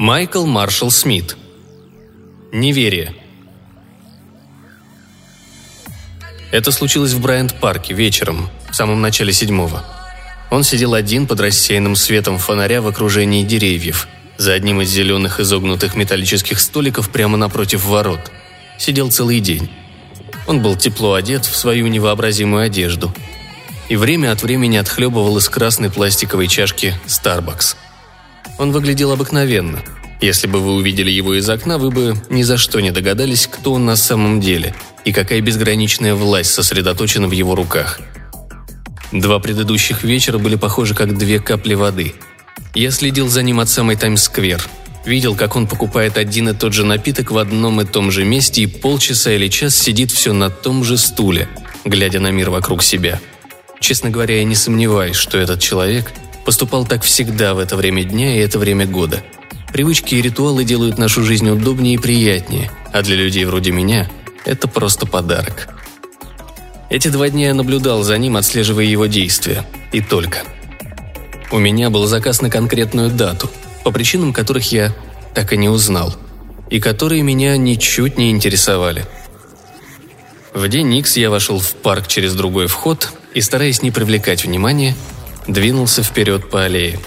Майкл Маршалл Смит. Неверие. Это случилось в Брайант-парке вечером, в самом начале седьмого. Он сидел один под рассеянным светом фонаря в окружении деревьев, за одним из зеленых изогнутых металлических столиков прямо напротив ворот. Сидел целый день. Он был тепло одет в свою невообразимую одежду и время от времени отхлебывал из красной пластиковой чашки Starbucks. Он выглядел обыкновенно. Если бы вы увидели его из окна, вы бы ни за что не догадались, кто он на самом деле и какая безграничная власть сосредоточена в его руках. Два предыдущих вечера были похожи как две капли воды. Я следил за ним от самой Таймс-сквер. Видел, как он покупает один и тот же напиток в одном и том же месте и полчаса или час сидит все на том же стуле, глядя на мир вокруг себя. Честно говоря, я не сомневаюсь, что этот человек поступал так всегда в это время дня и это время года. Привычки и ритуалы делают нашу жизнь удобнее и приятнее, а для людей вроде меня это просто подарок. Эти два дня я наблюдал за ним, отслеживая его действия. И только. У меня был заказ на конкретную дату, по причинам которых я так и не узнал, и которые меня ничуть не интересовали. В день Никс я вошел в парк через другой вход и, стараясь не привлекать внимания, двинулся вперед по аллее.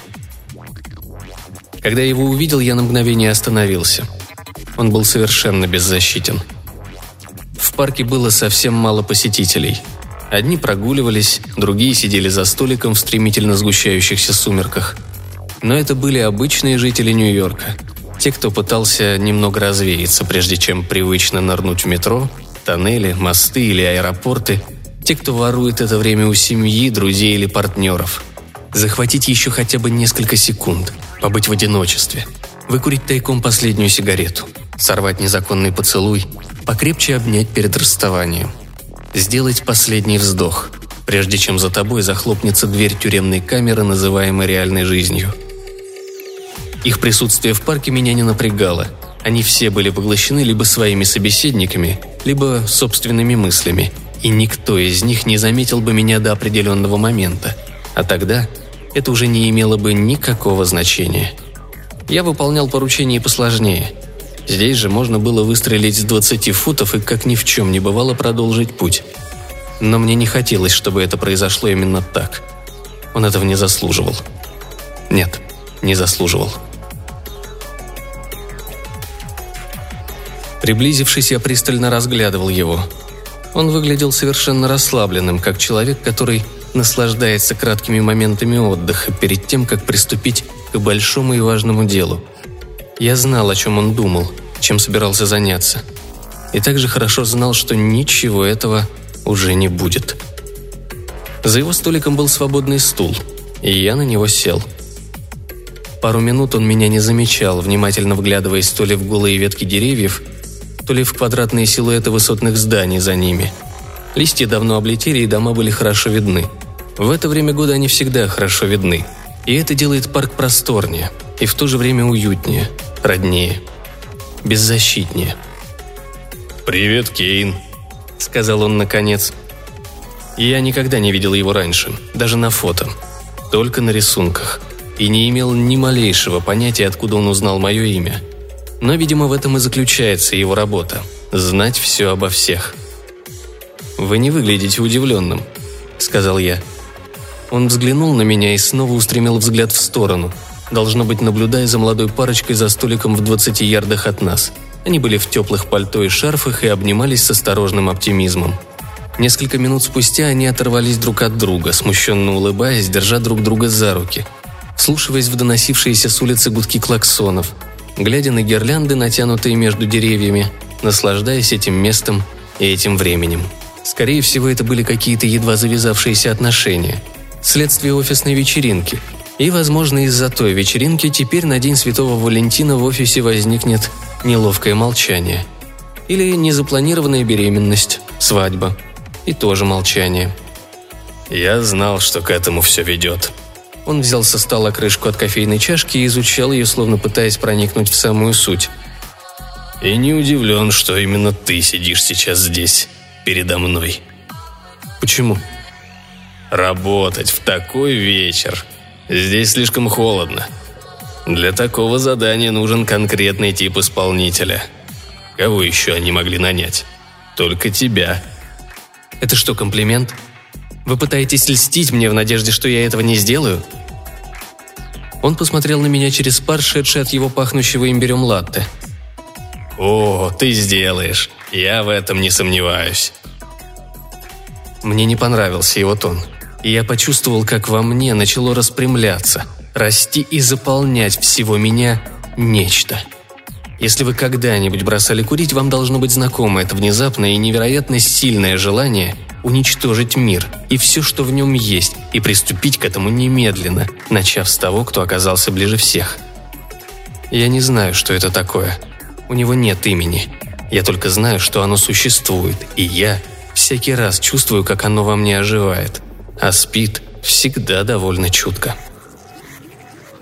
Когда я его увидел, я на мгновение остановился. Он был совершенно беззащитен – в парке было совсем мало посетителей. Одни прогуливались, другие сидели за столиком в стремительно сгущающихся сумерках. Но это были обычные жители Нью-Йорка. Те, кто пытался немного развеяться, прежде чем привычно нырнуть в метро, тоннели, мосты или аэропорты. Те, кто ворует это время у семьи, друзей или партнеров. Захватить еще хотя бы несколько секунд, побыть в одиночестве, выкурить тайком последнюю сигарету, сорвать незаконный поцелуй, покрепче обнять перед расставанием. Сделать последний вздох, прежде чем за тобой захлопнется дверь тюремной камеры, называемой реальной жизнью. Их присутствие в парке меня не напрягало. Они все были поглощены либо своими собеседниками, либо собственными мыслями, и никто из них не заметил бы меня до определенного момента. А тогда это уже не имело бы никакого значения. Я выполнял поручения посложнее – Здесь же можно было выстрелить с 20 футов и, как ни в чем не бывало, продолжить путь. Но мне не хотелось, чтобы это произошло именно так. Он этого не заслуживал. Нет, не заслуживал. Приблизившись, я пристально разглядывал его. Он выглядел совершенно расслабленным, как человек, который наслаждается краткими моментами отдыха перед тем, как приступить к большому и важному делу – я знал, о чем он думал, чем собирался заняться. И также хорошо знал, что ничего этого уже не будет. За его столиком был свободный стул, и я на него сел. Пару минут он меня не замечал, внимательно вглядываясь то ли в голые ветки деревьев, то ли в квадратные силуэты высотных зданий за ними. Листья давно облетели, и дома были хорошо видны. В это время года они всегда хорошо видны. И это делает парк просторнее и в то же время уютнее – роднее, беззащитнее. «Привет, Кейн», — сказал он наконец. Я никогда не видел его раньше, даже на фото, только на рисунках, и не имел ни малейшего понятия, откуда он узнал мое имя. Но, видимо, в этом и заключается его работа – знать все обо всех. «Вы не выглядите удивленным», – сказал я. Он взглянул на меня и снова устремил взгляд в сторону – должно быть, наблюдая за молодой парочкой за столиком в 20 ярдах от нас. Они были в теплых пальто и шарфах и обнимались с осторожным оптимизмом. Несколько минут спустя они оторвались друг от друга, смущенно улыбаясь, держа друг друга за руки, вслушиваясь в доносившиеся с улицы гудки клаксонов, глядя на гирлянды, натянутые между деревьями, наслаждаясь этим местом и этим временем. Скорее всего, это были какие-то едва завязавшиеся отношения. Следствие офисной вечеринки – и, возможно, из-за той вечеринки теперь на День Святого Валентина в офисе возникнет неловкое молчание. Или незапланированная беременность, свадьба. И тоже молчание. «Я знал, что к этому все ведет», он взял со стола крышку от кофейной чашки и изучал ее, словно пытаясь проникнуть в самую суть. «И не удивлен, что именно ты сидишь сейчас здесь, передо мной». «Почему?» «Работать в такой вечер Здесь слишком холодно. Для такого задания нужен конкретный тип исполнителя. Кого еще они могли нанять? Только тебя. Это что, комплимент? Вы пытаетесь льстить мне в надежде, что я этого не сделаю? Он посмотрел на меня через пар, шедший от его пахнущего имбирем латте. «О, ты сделаешь. Я в этом не сомневаюсь». Мне не понравился его тон. И я почувствовал, как во мне начало распрямляться, расти и заполнять всего меня нечто. Если вы когда-нибудь бросали курить, вам должно быть знакомо это внезапное и невероятно сильное желание уничтожить мир и все, что в нем есть, и приступить к этому немедленно, начав с того, кто оказался ближе всех. Я не знаю, что это такое. У него нет имени. Я только знаю, что оно существует, и я всякий раз чувствую, как оно во мне оживает. А спит всегда довольно чутко.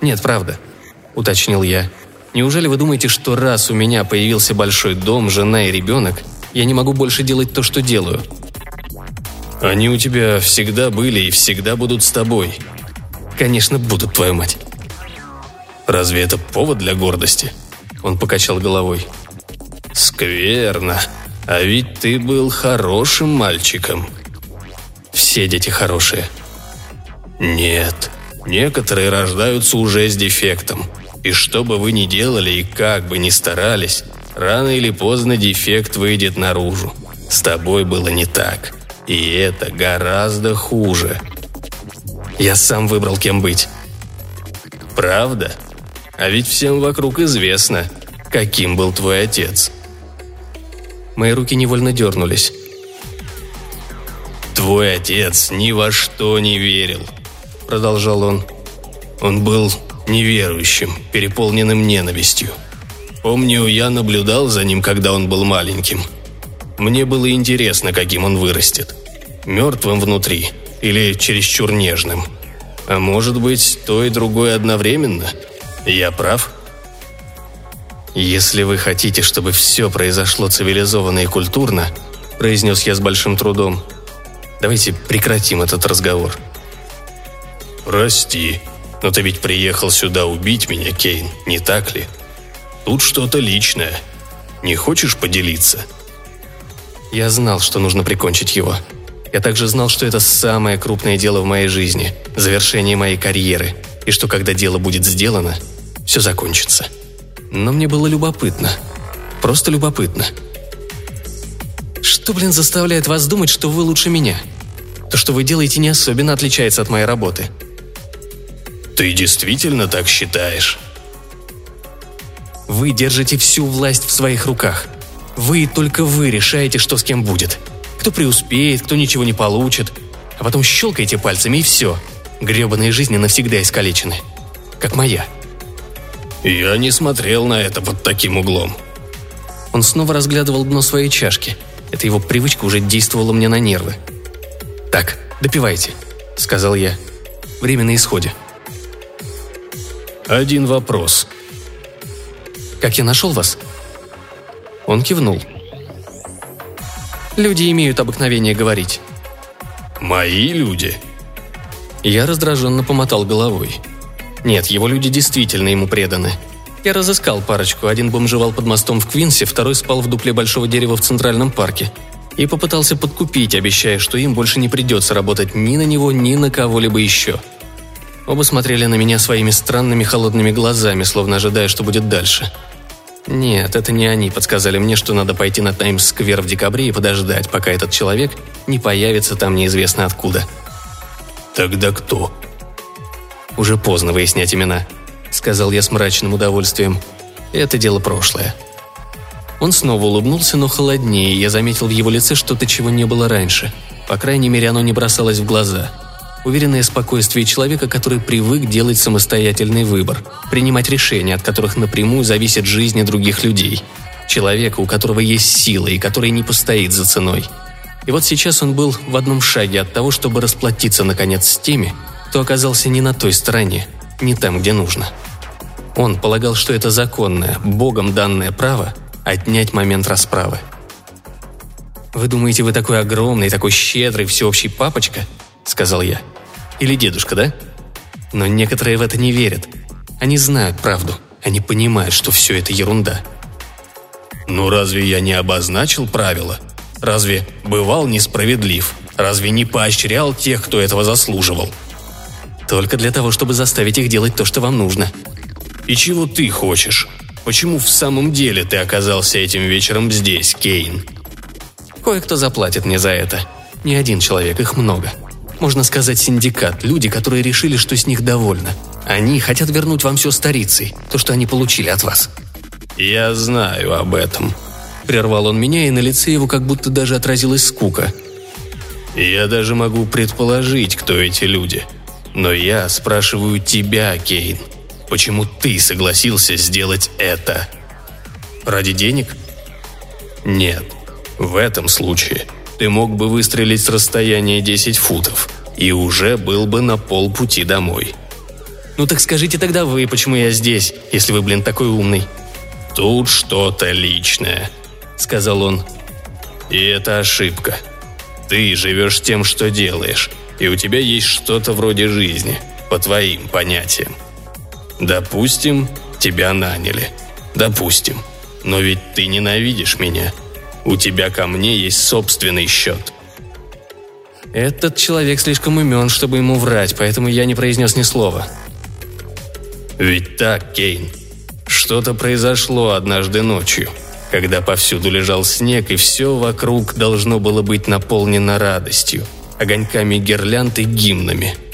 «Нет, правда», — уточнил я. «Неужели вы думаете, что раз у меня появился большой дом, жена и ребенок, я не могу больше делать то, что делаю?» Они у тебя всегда были и всегда будут с тобой. Конечно, будут, твою мать. Разве это повод для гордости? Он покачал головой. Скверно. А ведь ты был хорошим мальчиком. Все дети хорошие. Нет. Некоторые рождаются уже с дефектом. И что бы вы ни делали и как бы ни старались, рано или поздно дефект выйдет наружу. С тобой было не так. И это гораздо хуже. Я сам выбрал, кем быть. Правда? А ведь всем вокруг известно, каким был твой отец. Мои руки невольно дернулись. «Твой отец ни во что не верил», — продолжал он. «Он был неверующим, переполненным ненавистью. Помню, я наблюдал за ним, когда он был маленьким. Мне было интересно, каким он вырастет. Мертвым внутри или чересчур нежным. А может быть, то и другое одновременно? Я прав?» «Если вы хотите, чтобы все произошло цивилизованно и культурно», – произнес я с большим трудом, – «давайте прекратим этот разговор». «Прости, но ты ведь приехал сюда убить меня, Кейн, не так ли? Тут что-то личное. Не хочешь поделиться?» Я знал, что нужно прикончить его. Я также знал, что это самое крупное дело в моей жизни, завершение моей карьеры, и что когда дело будет сделано, все закончится. Но мне было любопытно. Просто любопытно. Что, блин, заставляет вас думать, что вы лучше меня? То, что вы делаете, не особенно отличается от моей работы. Ты действительно так считаешь? Вы держите всю власть в своих руках – вы и только вы решаете, что с кем будет. Кто преуспеет, кто ничего не получит. А потом щелкаете пальцами и все. Гребаные жизни навсегда искалечены. Как моя. Я не смотрел на это под таким углом. Он снова разглядывал дно своей чашки. Эта его привычка уже действовала мне на нервы. «Так, допивайте», — сказал я. «Время на исходе». «Один вопрос». «Как я нашел вас?» Он кивнул. «Люди имеют обыкновение говорить». «Мои люди?» Я раздраженно помотал головой. Нет, его люди действительно ему преданы. Я разыскал парочку. Один бомжевал под мостом в Квинсе, второй спал в дупле большого дерева в Центральном парке. И попытался подкупить, обещая, что им больше не придется работать ни на него, ни на кого-либо еще. Оба смотрели на меня своими странными холодными глазами, словно ожидая, что будет дальше. Нет, это не они подсказали мне, что надо пойти на Таймс-сквер в декабре и подождать, пока этот человек не появится там неизвестно откуда. Тогда кто? Уже поздно выяснять имена, сказал я с мрачным удовольствием. Это дело прошлое. Он снова улыбнулся, но холоднее, я заметил в его лице что-то, чего не было раньше. По крайней мере, оно не бросалось в глаза – уверенное спокойствие человека, который привык делать самостоятельный выбор, принимать решения, от которых напрямую зависит жизнь других людей. Человека, у которого есть сила и который не постоит за ценой. И вот сейчас он был в одном шаге от того, чтобы расплатиться, наконец, с теми, кто оказался не на той стороне, не там, где нужно. Он полагал, что это законное, Богом данное право отнять момент расправы. «Вы думаете, вы такой огромный, такой щедрый, всеобщий папочка?» – сказал я. Или дедушка, да? Но некоторые в это не верят. Они знают правду. Они понимают, что все это ерунда. Ну разве я не обозначил правила? Разве бывал несправедлив? Разве не поощрял тех, кто этого заслуживал? Только для того, чтобы заставить их делать то, что вам нужно. И чего ты хочешь? Почему в самом деле ты оказался этим вечером здесь, Кейн? Кое-кто заплатит мне за это. Не один человек, их много. Можно сказать, синдикат, люди, которые решили, что с них довольно. Они хотят вернуть вам все старицей, то, что они получили от вас. «Я знаю об этом», — прервал он меня, и на лице его как будто даже отразилась скука. «Я даже могу предположить, кто эти люди. Но я спрашиваю тебя, Кейн, почему ты согласился сделать это? Ради денег? Нет. В этом случае ты мог бы выстрелить с расстояния 10 футов и уже был бы на полпути домой. Ну так скажите тогда вы, почему я здесь, если вы, блин, такой умный. Тут что-то личное, сказал он. И это ошибка. Ты живешь тем, что делаешь, и у тебя есть что-то вроде жизни, по твоим понятиям. Допустим, тебя наняли. Допустим. Но ведь ты ненавидишь меня. У тебя ко мне есть собственный счет. Этот человек слишком умен, чтобы ему врать, поэтому я не произнес ни слова. Ведь так, Кейн. Что-то произошло однажды ночью, когда повсюду лежал снег, и все вокруг должно было быть наполнено радостью, огоньками гирлянд и гимнами –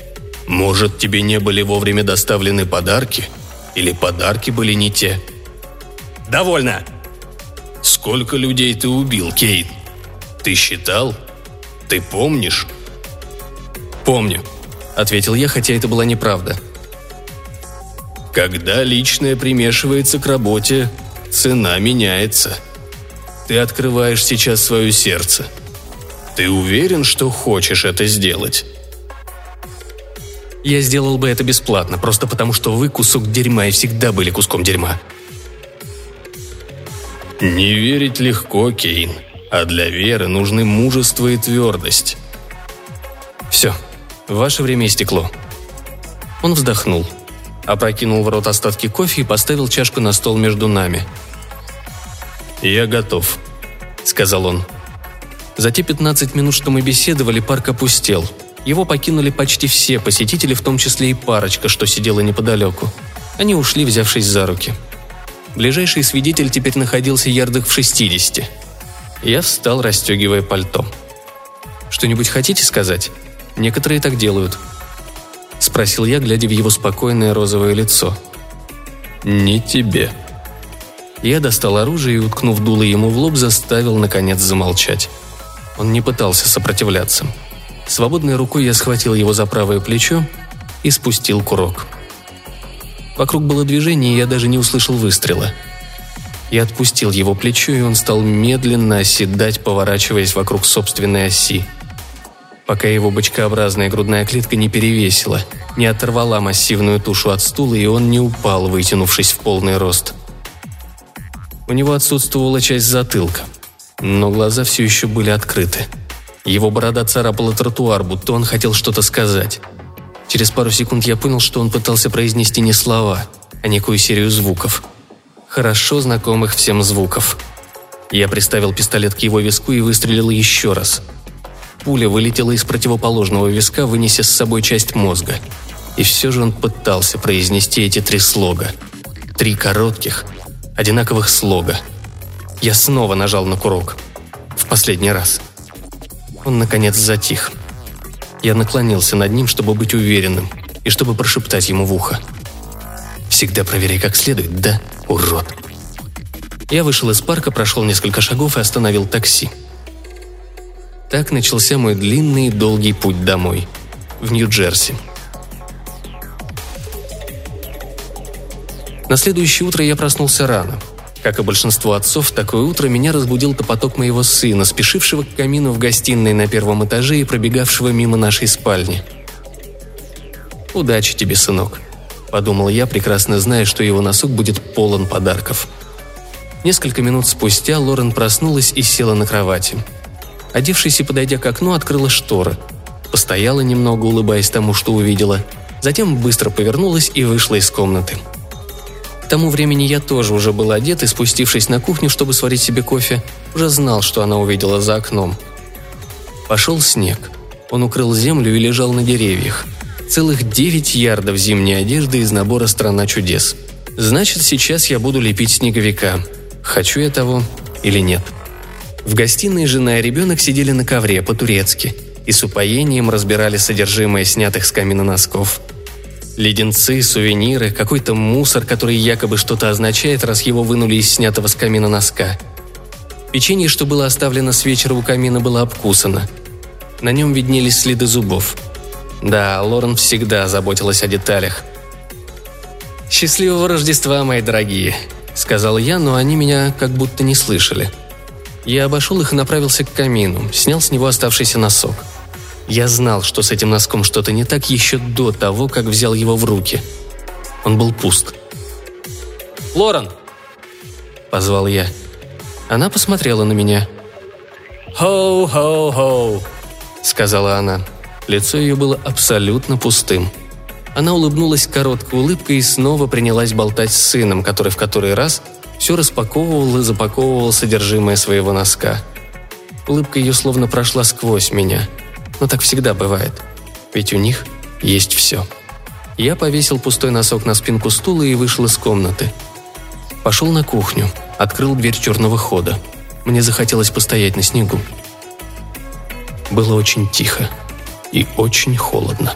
может, тебе не были вовремя доставлены подарки? Или подарки были не те? Довольно! Сколько людей ты убил, Кейт? Ты считал? Ты помнишь? Помню, ответил я, хотя это была неправда. Когда личное примешивается к работе, цена меняется. Ты открываешь сейчас свое сердце. Ты уверен, что хочешь это сделать? Я сделал бы это бесплатно, просто потому что вы кусок дерьма и всегда были куском дерьма. Не верить легко, Кейн, а для веры нужны мужество и твердость. Все, ваше время истекло. Он вздохнул, опрокинул в рот остатки кофе и поставил чашку на стол между нами. «Я готов», — сказал он. За те 15 минут, что мы беседовали, парк опустел — его покинули почти все посетители, в том числе и парочка, что сидела неподалеку. Они ушли, взявшись за руки. Ближайший свидетель теперь находился ярдах в 60. Я встал, расстегивая пальто. «Что-нибудь хотите сказать? Некоторые так делают», — спросил я, глядя в его спокойное розовое лицо. «Не тебе». Я достал оружие и, уткнув дуло ему в лоб, заставил, наконец, замолчать. Он не пытался сопротивляться. Свободной рукой я схватил его за правое плечо и спустил курок. Вокруг было движение, и я даже не услышал выстрела. Я отпустил его плечо, и он стал медленно оседать, поворачиваясь вокруг собственной оси. Пока его бочкообразная грудная клетка не перевесила, не оторвала массивную тушу от стула, и он не упал, вытянувшись в полный рост. У него отсутствовала часть затылка, но глаза все еще были открыты – его борода царапала тротуар, будто он хотел что-то сказать. Через пару секунд я понял, что он пытался произнести не слова, а некую серию звуков. Хорошо знакомых всем звуков. Я приставил пистолет к его виску и выстрелил еще раз. Пуля вылетела из противоположного виска, вынеся с собой часть мозга. И все же он пытался произнести эти три слога. Три коротких, одинаковых слога. Я снова нажал на курок. В последний раз. Он, наконец, затих. Я наклонился над ним, чтобы быть уверенным, и чтобы прошептать ему в ухо. «Всегда проверяй как следует, да, урод?» Я вышел из парка, прошел несколько шагов и остановил такси. Так начался мой длинный и долгий путь домой, в Нью-Джерси. На следующее утро я проснулся рано – как и большинство отцов, такое утро меня разбудил топоток моего сына, спешившего к камину в гостиной на первом этаже и пробегавшего мимо нашей спальни. «Удачи тебе, сынок», – подумал я, прекрасно зная, что его носок будет полон подарков. Несколько минут спустя Лорен проснулась и села на кровати. Одевшись и подойдя к окну, открыла шторы. Постояла немного, улыбаясь тому, что увидела. Затем быстро повернулась и вышла из комнаты – К тому времени я тоже уже был одет и, спустившись на кухню, чтобы сварить себе кофе, уже знал, что она увидела за окном. Пошел снег. Он укрыл землю и лежал на деревьях. Целых девять ярдов зимней одежды из набора «Страна чудес». Значит, сейчас я буду лепить снеговика. Хочу я того или нет. В гостиной жена и ребенок сидели на ковре по-турецки и с упоением разбирали содержимое снятых с камина носков – Леденцы, сувениры, какой-то мусор, который якобы что-то означает, раз его вынули из снятого с камина носка. Печенье, что было оставлено с вечера у камина, было обкусано. На нем виднелись следы зубов. Да, Лорен всегда заботилась о деталях. «Счастливого Рождества, мои дорогие», — сказал я, но они меня как будто не слышали. Я обошел их и направился к камину, снял с него оставшийся носок — я знал, что с этим носком что-то не так еще до того, как взял его в руки. Он был пуст. «Лорен!» – позвал я. Она посмотрела на меня. «Хоу-хоу-хоу!» – сказала она. Лицо ее было абсолютно пустым. Она улыбнулась короткой улыбкой и снова принялась болтать с сыном, который в который раз все распаковывал и запаковывал содержимое своего носка. Улыбка ее словно прошла сквозь меня – но так всегда бывает. Ведь у них есть все. Я повесил пустой носок на спинку стула и вышел из комнаты. Пошел на кухню, открыл дверь черного хода. Мне захотелось постоять на снегу. Было очень тихо и очень холодно.